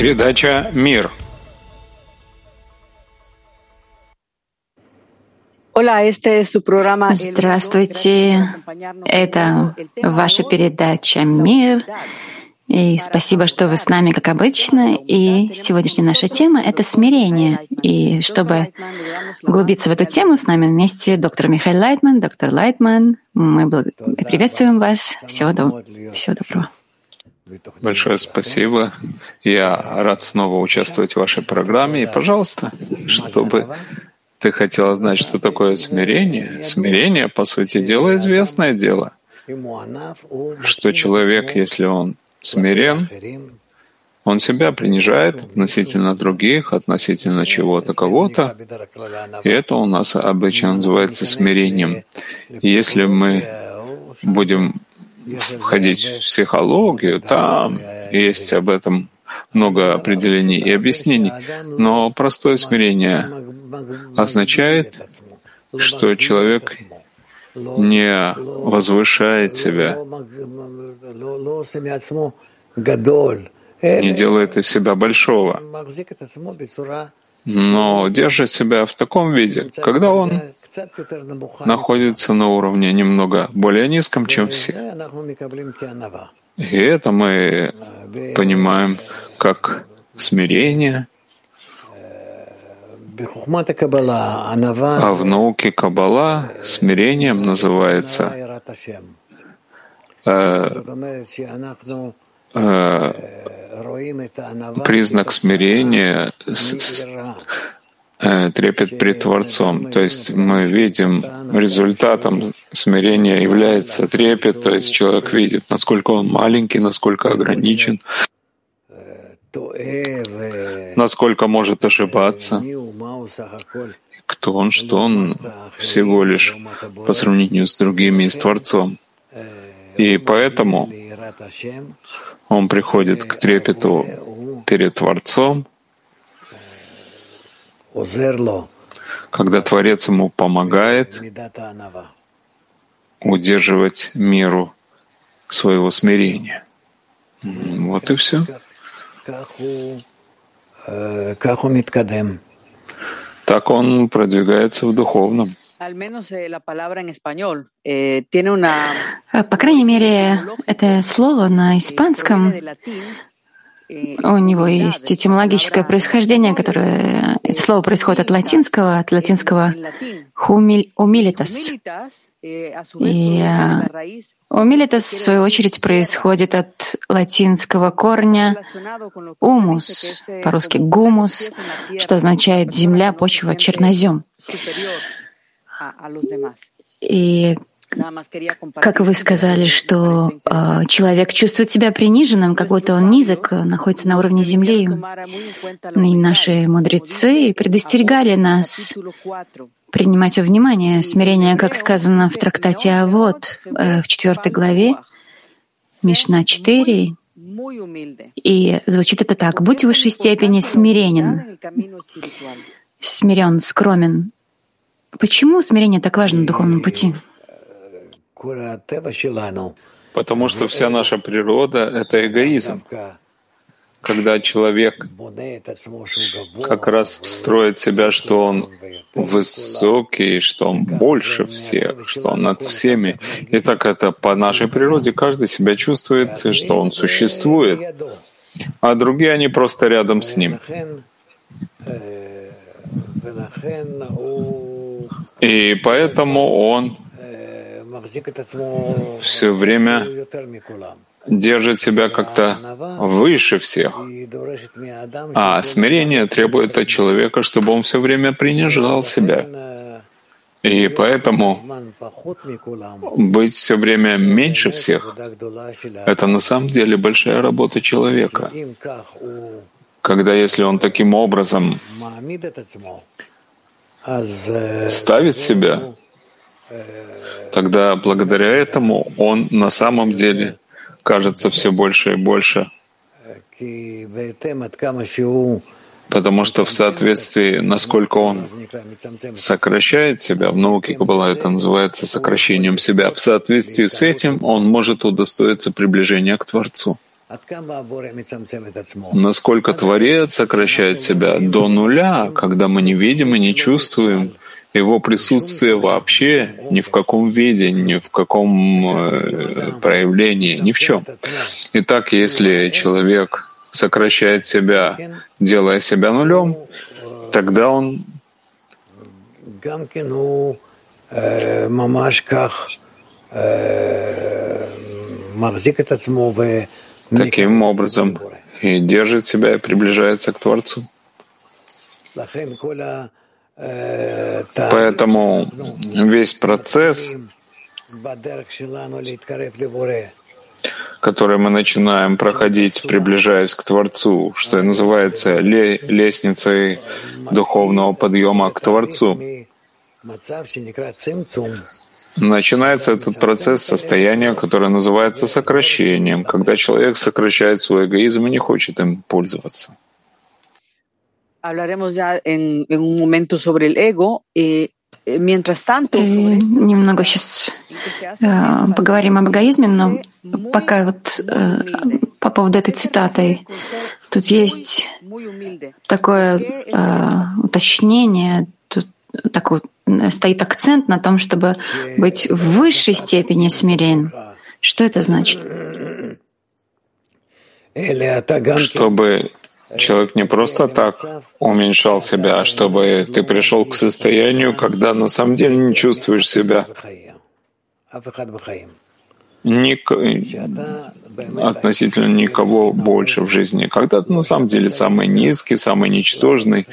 Передача «Мир». Здравствуйте, это ваша передача «Мир». И спасибо, что вы с нами, как обычно. И сегодняшняя наша тема — это смирение. И чтобы углубиться в эту тему, с нами вместе доктор Михаил Лайтман. Доктор Лайтман, мы приветствуем вас. Всего, до... Всего доброго. Большое спасибо. Я рад снова участвовать в вашей программе. И, пожалуйста, чтобы ты хотела знать, что такое смирение. Смирение, по сути дела, известное дело. Что человек, если он смирен, он себя принижает относительно других, относительно чего-то, кого-то. И это у нас обычно называется смирением. если мы будем входить в психологию, там есть об этом много определений и объяснений. Но простое смирение означает, что человек не возвышает себя, не делает из себя большого, но держит себя в таком виде, когда он находится на уровне немного более низком, чем все. И это мы понимаем как смирение, а в науке Каббала смирением называется э, э, признак смирения э, трепет пред Творцом. То есть мы видим результатом смирения является трепет, то есть человек видит, насколько он маленький, насколько ограничен, насколько может ошибаться, кто он, что он всего лишь по сравнению с другими и с Творцом. И поэтому он приходит к трепету перед Творцом, когда Творец ему помогает удерживать меру своего смирения. Вот и все. Так он продвигается в духовном. По крайней мере, это слово на испанском у него есть этимологическое происхождение, которое это слово происходит от латинского, от латинского «умилитас». И «умилитас», в свою очередь, происходит от латинского корня «умус», по-русски «гумус», что означает «земля, почва, чернозем». И как вы сказали, что э, человек чувствует себя приниженным, как будто он низок, находится на уровне земли. И наши мудрецы предостерегали нас принимать во внимание смирение, как сказано в трактате Авод э, в четвертой главе, Мишна 4, и звучит это так. «Будь в высшей степени смиренен, смирен, скромен». Почему смирение так важно на духовном пути? Потому что вся наша природа — это эгоизм. Когда человек как раз строит себя, что он высокий, что он больше всех, что он над всеми. И так это по нашей природе каждый себя чувствует, что он существует, а другие, они просто рядом с ним. И поэтому он все время держит себя как-то выше всех. А смирение требует от человека, чтобы он все время принижал себя. И поэтому быть все время меньше всех — это на самом деле большая работа человека. Когда если он таким образом ставит себя, тогда благодаря этому он на самом деле кажется все больше и больше, потому что в соответствии, насколько он сокращает себя, в науке Каббала это называется сокращением себя, в соответствии с этим он может удостоиться приближения к Творцу. Насколько Творец сокращает себя до нуля, когда мы не видим и не чувствуем его присутствие вообще ни в каком виде, ни в каком э, проявлении, ни в чем. Итак, если человек сокращает себя, делая себя нулем, тогда он таким образом и держит себя и приближается к Творцу. Поэтому весь процесс, который мы начинаем проходить, приближаясь к Творцу, что и называется лестницей духовного подъема к Творцу, Начинается этот процесс состояния, которое называется сокращением, когда человек сокращает свой эгоизм и не хочет им пользоваться. Hablaremos ya en, en un momento sobre el ego. И mientras tanto, немного сейчас э, поговорим об эгоизме, но пока вот э, по поводу этой цитаты, тут есть такое э, уточнение, тут такой стоит акцент на том, чтобы быть в высшей степени смирен. Что это значит? Чтобы человек не просто так уменьшал себя, а чтобы ты пришел к состоянию, когда на самом деле не чувствуешь себя ник... относительно никого больше в жизни. Когда ты на самом деле самый низкий, самый ничтожный,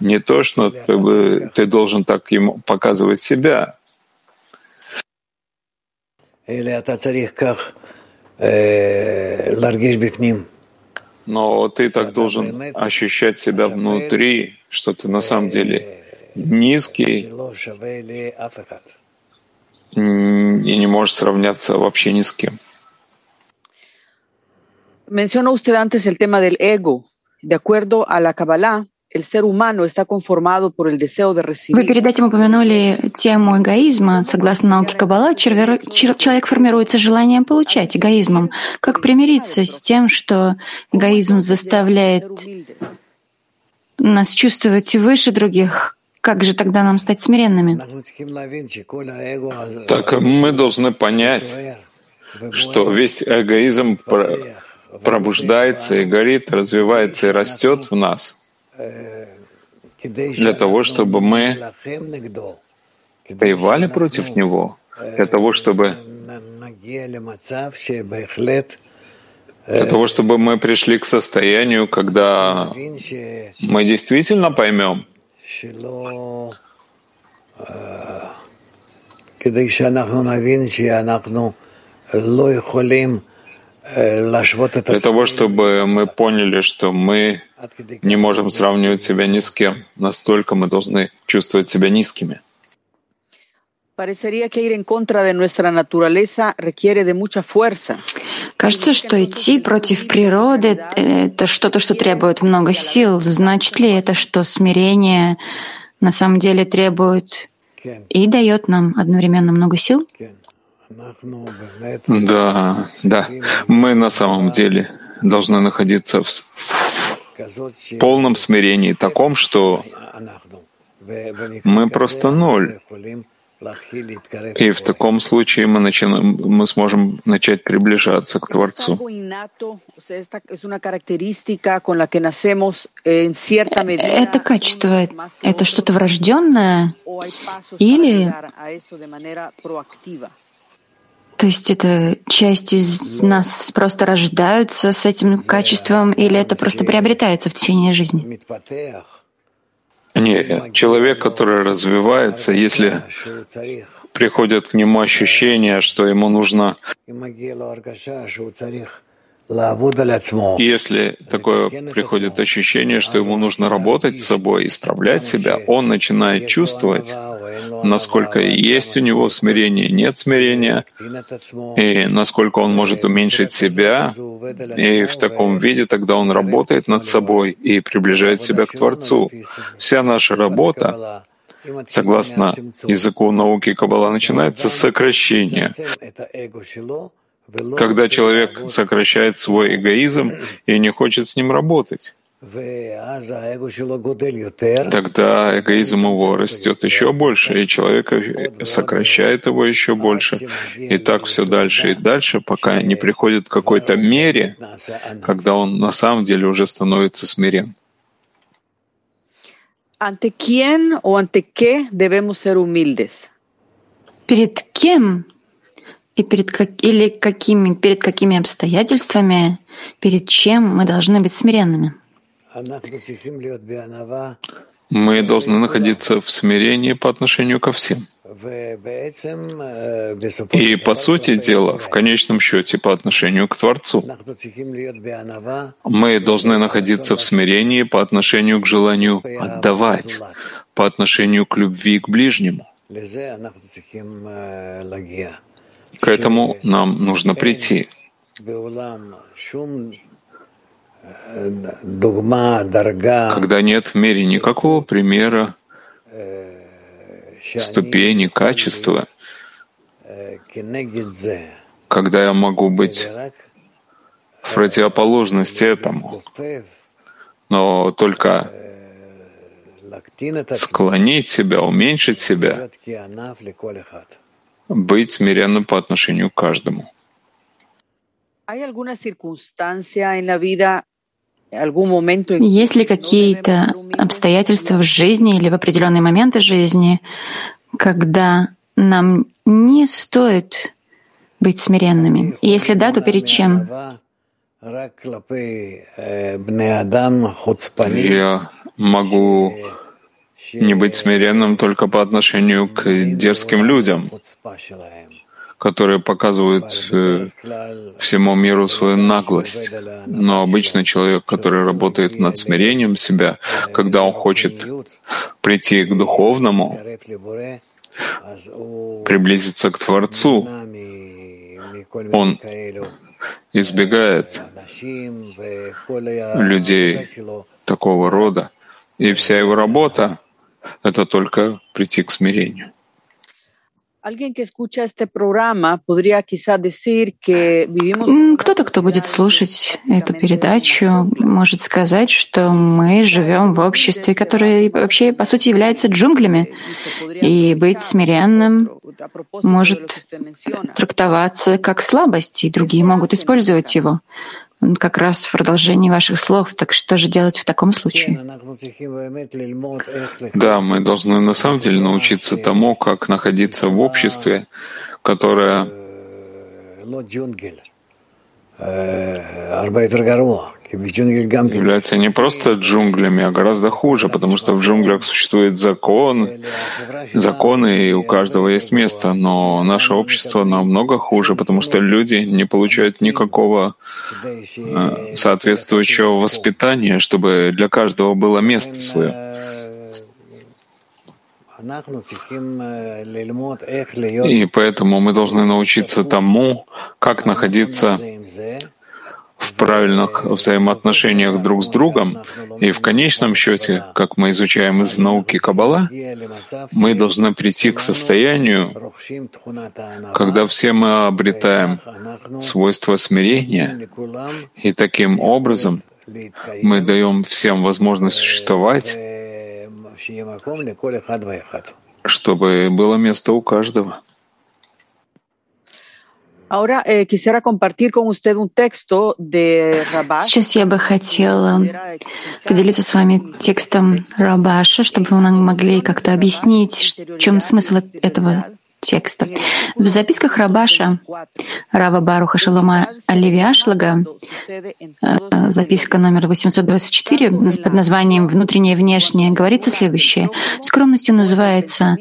не то, что ты, ты должен так ему показывать себя. Но ты так должен ощущать себя внутри, что ты на самом деле низкий и не можешь сравняться вообще ни с кем. Mencionó usted antes el tema del ego. De acuerdo a la Kabbalah, Вы перед этим упомянули тему эгоизма. Согласно науке Каббала, человек формируется желанием получать эгоизмом. Как примириться с тем, что эгоизм заставляет нас чувствовать выше других? Как же тогда нам стать смиренными? Так мы должны понять, что весь эгоизм пробуждается и горит, развивается и растет в нас для того, чтобы мы воевали против него, для того, чтобы для того, чтобы мы пришли к состоянию, когда мы действительно поймем, כדי שאנחנו נבין שאנחנו לא יכולים для того, чтобы мы поняли, что мы не можем сравнивать себя ни с кем. Настолько мы должны чувствовать себя низкими. Кажется, что идти против природы — это что-то, что требует много сил. Значит ли это, что смирение на самом деле требует и дает нам одновременно много сил? Да, да. Мы на самом деле должны находиться в, в полном смирении таком, что мы просто ноль. И в таком случае мы, начинаем, мы сможем начать приближаться к Творцу. Это качество, это что-то врожденное или то есть это часть из нас просто рождаются с этим качеством, или это просто приобретается в течение жизни? Не, человек, который развивается, если приходят к нему ощущения, что ему нужно если такое приходит ощущение, что ему нужно работать с собой, исправлять себя, он начинает чувствовать, насколько есть у него смирение, нет смирения, и насколько он может уменьшить себя, и в таком виде тогда он работает над собой и приближает себя к Творцу. Вся наша работа согласно языку науки Каббала, начинается с сокращения когда человек сокращает свой эгоизм и не хочет с ним работать. Тогда эгоизм его растет еще больше, и человек сокращает его еще больше. И так все дальше и дальше, пока не приходит к какой-то мере, когда он на самом деле уже становится смирен. Перед кем и перед как, или какими, перед какими обстоятельствами, перед чем мы должны быть смиренными? Мы должны находиться в смирении по отношению ко всем. И, по сути дела, в конечном счете, по отношению к Творцу. Мы должны находиться в смирении по отношению к желанию отдавать, по отношению к любви к ближнему. К этому нам нужно прийти. Когда нет в мире никакого примера ступени, качества, когда я могу быть в противоположности этому, но только склонить себя, уменьшить себя, быть смиренным по отношению к каждому. Есть ли какие-то обстоятельства в жизни или в определенные моменты жизни, когда нам не стоит быть смиренными? И если да, то перед чем? Я могу не быть смиренным только по отношению к дерзким людям, которые показывают э, всему миру свою наглость. Но обычно человек, который работает над смирением себя, когда он хочет прийти к духовному, приблизиться к Творцу, он избегает людей такого рода, и вся его работа — это только прийти к смирению. Кто-то, кто будет слушать эту передачу, может сказать, что мы живем в обществе, которое вообще, по сути, является джунглями. И быть смиренным может трактоваться как слабость, и другие могут использовать его как раз в продолжении ваших слов. Так что же делать в таком случае? Да, мы должны на самом деле научиться тому, как находиться в обществе, которое является не просто джунглями, а гораздо хуже, потому что в джунглях существует закон, законы, и у каждого есть место. Но наше общество намного хуже, потому что люди не получают никакого э, соответствующего воспитания, чтобы для каждого было место свое. И поэтому мы должны научиться тому, как находиться правильных взаимоотношениях друг с другом, и в конечном счете, как мы изучаем из науки Каббала, мы должны прийти к состоянию, когда все мы обретаем свойство смирения, и таким образом мы даем всем возможность существовать, чтобы было место у каждого. Сейчас я бы хотела поделиться с вами текстом Рабаша, чтобы вы нам могли как-то объяснить, в чем смысл этого текста. В записках Рабаша, Рава Баруха Шалома Аливиашлага, э, записка номер 824 под названием «Внутреннее и внешнее» говорится следующее. Скромностью называется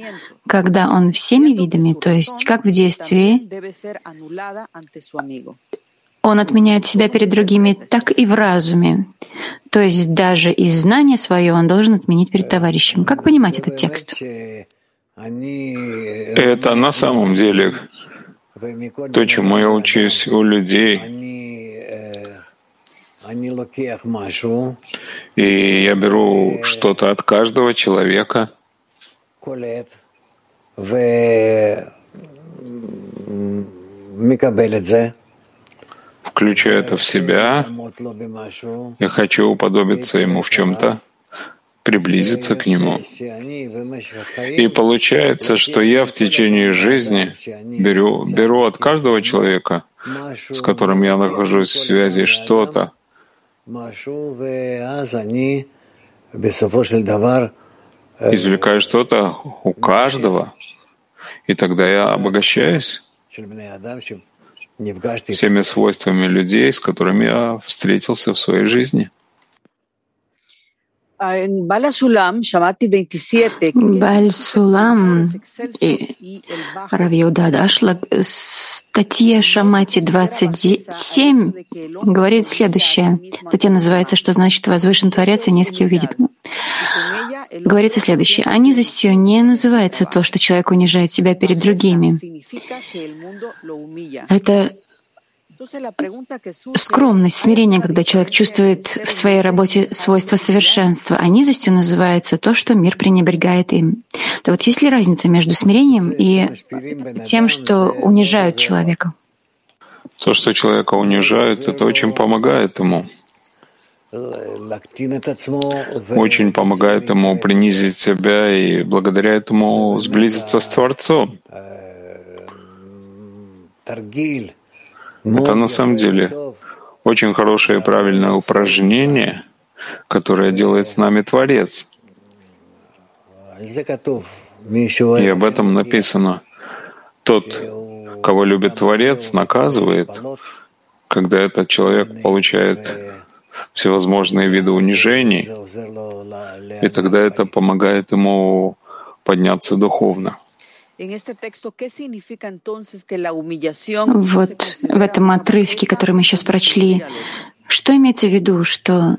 когда он всеми видами, то есть как в действии, он отменяет себя перед другими, так и в разуме. То есть даже из знания свое он должен отменить перед товарищем. Как понимать этот текст? Это на самом деле то, чему я учусь у людей. И я беру что-то от каждого человека, включаю это в себя, я хочу уподобиться ему в чем-то, приблизиться к нему. И получается, что я в течение жизни беру, беру от каждого человека, с которым я нахожусь в связи, что-то, извлекаю что-то у каждого, и тогда я обогащаюсь всеми свойствами людей, с которыми я встретился в своей жизни. Баль Сулам и Равьюда Дашла, статья Шамати 27 говорит следующее. Статья называется «Что значит возвышен Творец и низкий увидит». Говорится следующее. А низостью не называется то, что человек унижает себя перед другими. Это Скромность, смирение, когда человек чувствует в своей работе свойства совершенства, а низостью называется то, что мир пренебрегает им. То вот есть ли разница между смирением и тем, что унижают человека? То, что человека унижают, это очень помогает ему. Очень помогает ему принизить себя и благодаря этому сблизиться с Творцом. Это на самом деле очень хорошее и правильное упражнение, которое делает с нами Творец. И об этом написано. Тот, кого любит Творец, наказывает, когда этот человек получает всевозможные виды унижений, и тогда это помогает ему подняться духовно. Вот в этом отрывке, который мы сейчас прочли, что имеется в виду, что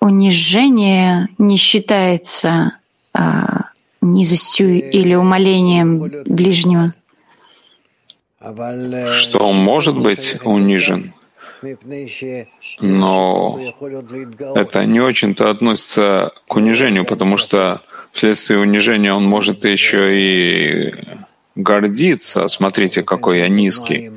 унижение не считается а, низостью или умолением ближнего? Что он может быть унижен, но это не очень-то относится к унижению, потому что вследствие унижения он может еще и гордиться. Смотрите, какой я низкий.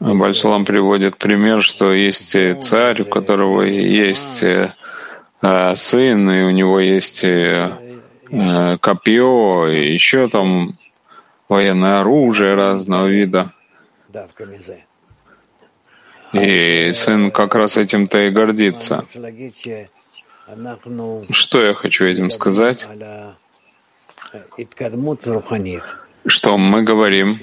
Бальсалам приводит пример, что есть царь, у которого есть э, сын, и у него есть э, копье, и еще там военное оружие разного вида. И сын как раз этим-то и гордится. Что я хочу этим сказать? Что мы говорим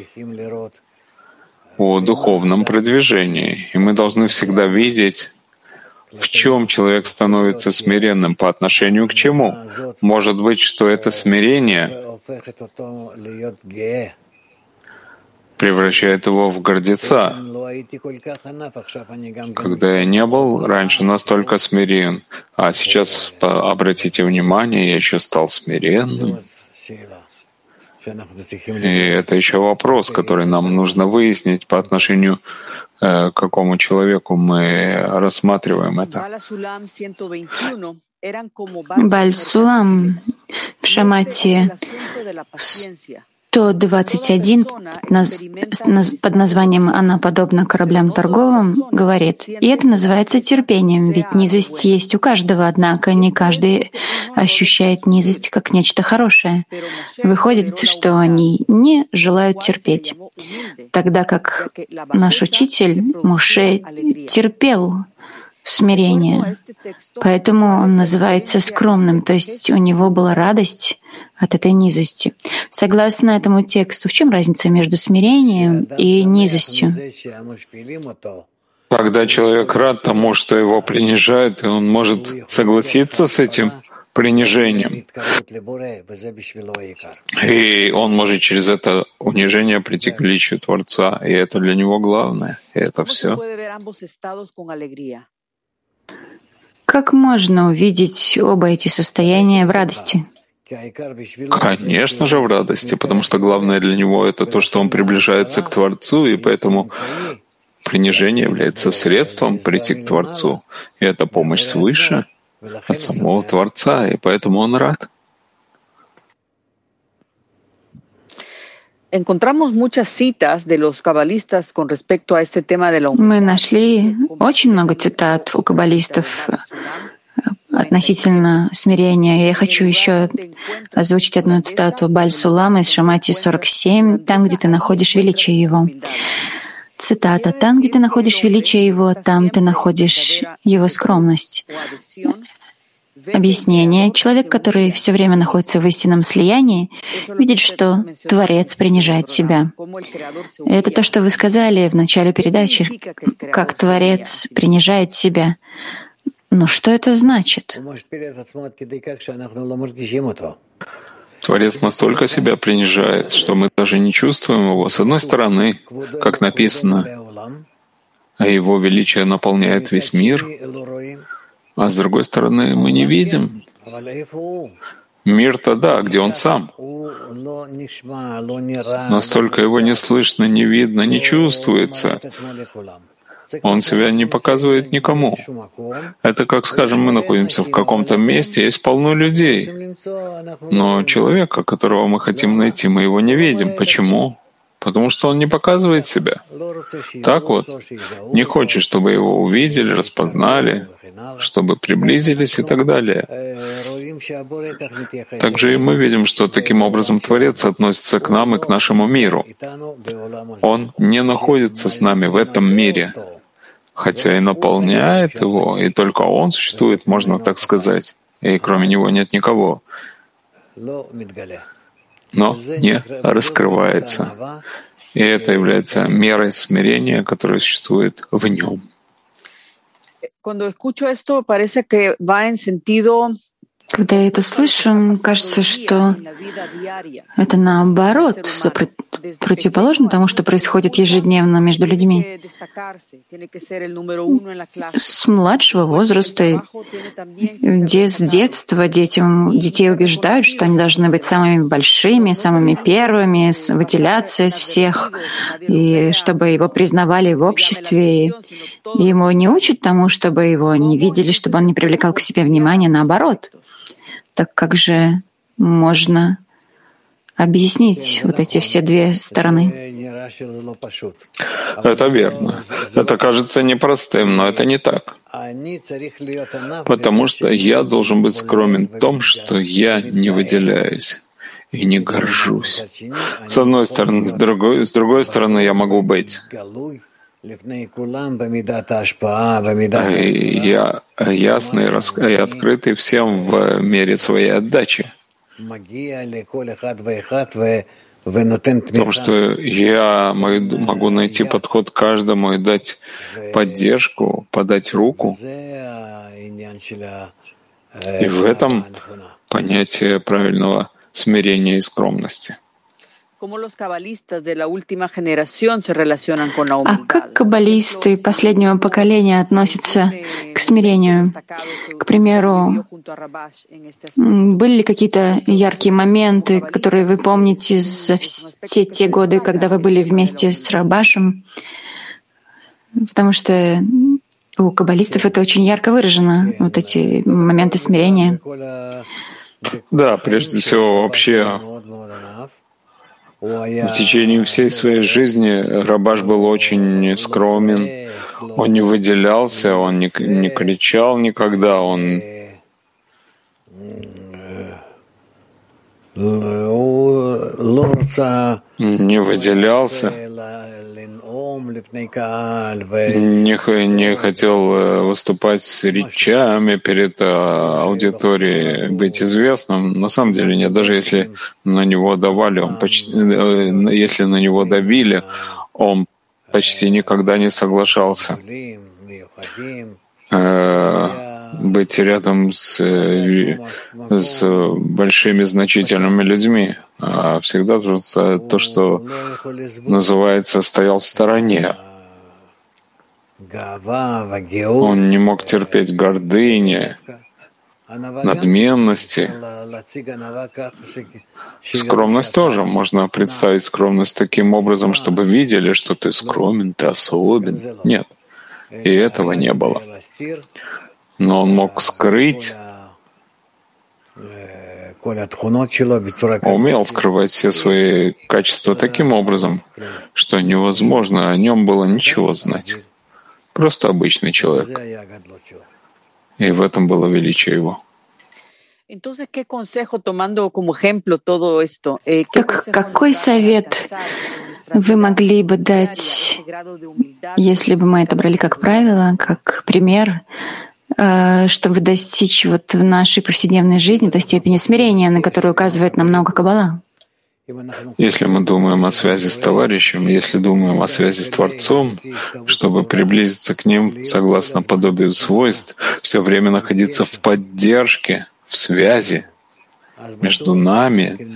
о духовном продвижении, и мы должны всегда видеть, в чем человек становится смиренным по отношению к чему. Может быть, что это смирение превращает его в гордеца. Когда я не был раньше настолько смирен, а сейчас обратите внимание, я еще стал смиренным. И это еще вопрос, который нам нужно выяснить по отношению э, к какому человеку мы рассматриваем это. Бальсулам в Шамате 121 под названием «Она подобна кораблям торговым» говорит, и это называется терпением, ведь низость есть у каждого, однако не каждый ощущает низость как нечто хорошее. Выходит, что они не желают терпеть, тогда как наш учитель Муше терпел смирение, поэтому он называется скромным, то есть у него была радость от этой низости. Согласно этому тексту, в чем разница между смирением и низостью? Когда человек рад тому, что его принижают, и он может согласиться с этим принижением. И он может через это унижение прийти к величию Творца, и это для него главное, и это все. Как можно увидеть оба эти состояния в радости? Конечно же, в радости, потому что главное для него это то, что он приближается к Творцу, и поэтому принижение является средством прийти к Творцу. И это помощь свыше от самого Творца, и поэтому он рад. Encontramos muchas citas de los cabalistas con respecto a este tema de la Мы нашли очень много цитат у каббалистов относительно смирения. Я хочу еще озвучить одну цитату Баль Сулама из Шамати 47, там, где ты находишь величие его. Цитата. «Там, где ты находишь величие его, там ты находишь его скромность». Объяснение. Человек, который все время находится в истинном слиянии, видит, что Творец принижает себя. Это то, что вы сказали в начале передачи, как Творец принижает себя. Но что это значит? Творец настолько себя принижает, что мы даже не чувствуем его. С одной стороны, как написано, а его величие наполняет весь мир, а с другой стороны, мы не видим. Мир-то да, где он сам. Настолько его не слышно, не видно, не чувствуется. Он себя не показывает никому. Это как, скажем, мы находимся в каком-то месте, есть полно людей. Но человека, которого мы хотим найти, мы его не видим. Почему? Потому что он не показывает себя. Так вот, не хочет, чтобы его увидели, распознали, чтобы приблизились и так далее. Также и мы видим, что таким образом Творец относится к нам и к нашему миру. Он не находится с нами в этом мире хотя и наполняет его, и только он существует, можно так сказать, и кроме него нет никого, но не раскрывается. И это является мерой смирения, которая существует в нем. Когда я это слышу, кажется, что это наоборот, противоположно тому, что происходит ежедневно между людьми. С младшего возраста, с детства детям, детей убеждают, что они должны быть самыми большими, самыми первыми, выделяться из всех, и чтобы его признавали в обществе. И ему не учат тому, чтобы его не видели, чтобы он не привлекал к себе внимания, наоборот. Так как же можно объяснить вот эти все две стороны? Это верно. Это кажется непростым, но это не так. Потому что я должен быть скромен в том, что я не выделяюсь и не горжусь. С одной стороны, с другой, с другой стороны, я могу быть я ясный и открытый всем в мере своей отдачи. Потому что я могу найти подход каждому и дать поддержку, подать руку. И в этом понятие правильного смирения и скромности. А как каббалисты последнего поколения относятся к смирению? К примеру, были ли какие-то яркие моменты, которые вы помните за все те годы, когда вы были вместе с Рабашем? Потому что у каббалистов это очень ярко выражено, вот эти моменты смирения. Да, прежде всего, вообще в течение всей своей жизни Рабаш был очень скромен, он не выделялся, он не, не кричал никогда, он не выделялся, не, не хотел э, выступать с речами перед э, аудиторией, быть известным. На самом деле нет. Даже если на него давали, он почти, э, если на него давили, он почти никогда не соглашался быть рядом с, с большими значительными людьми, а всегда то, что называется, стоял в стороне. Он не мог терпеть гордыни, надменности. Скромность тоже. Можно представить скромность таким образом, чтобы видели, что ты скромен, ты особен. Нет. И этого не было но он мог скрыть умел скрывать все свои качества таким образом, что невозможно о нем было ничего знать. Просто обычный человек. И в этом было величие его. Так какой совет вы могли бы дать, если бы мы это брали как правило, как пример, чтобы достичь вот в нашей повседневной жизни той степени смирения, на которую указывает нам Каббала? Если мы думаем о связи с товарищем, если думаем о связи с Творцом, чтобы приблизиться к ним согласно подобию свойств, все время находиться в поддержке, в связи между нами,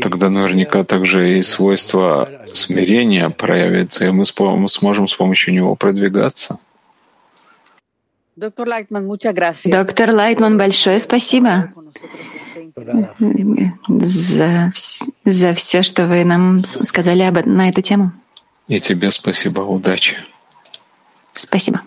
тогда наверняка также и свойство смирения проявится, и мы сможем с помощью него продвигаться. Доктор Лайтман, большое спасибо за, за все, что вы нам сказали об, на эту тему. И тебе спасибо, удачи. Спасибо.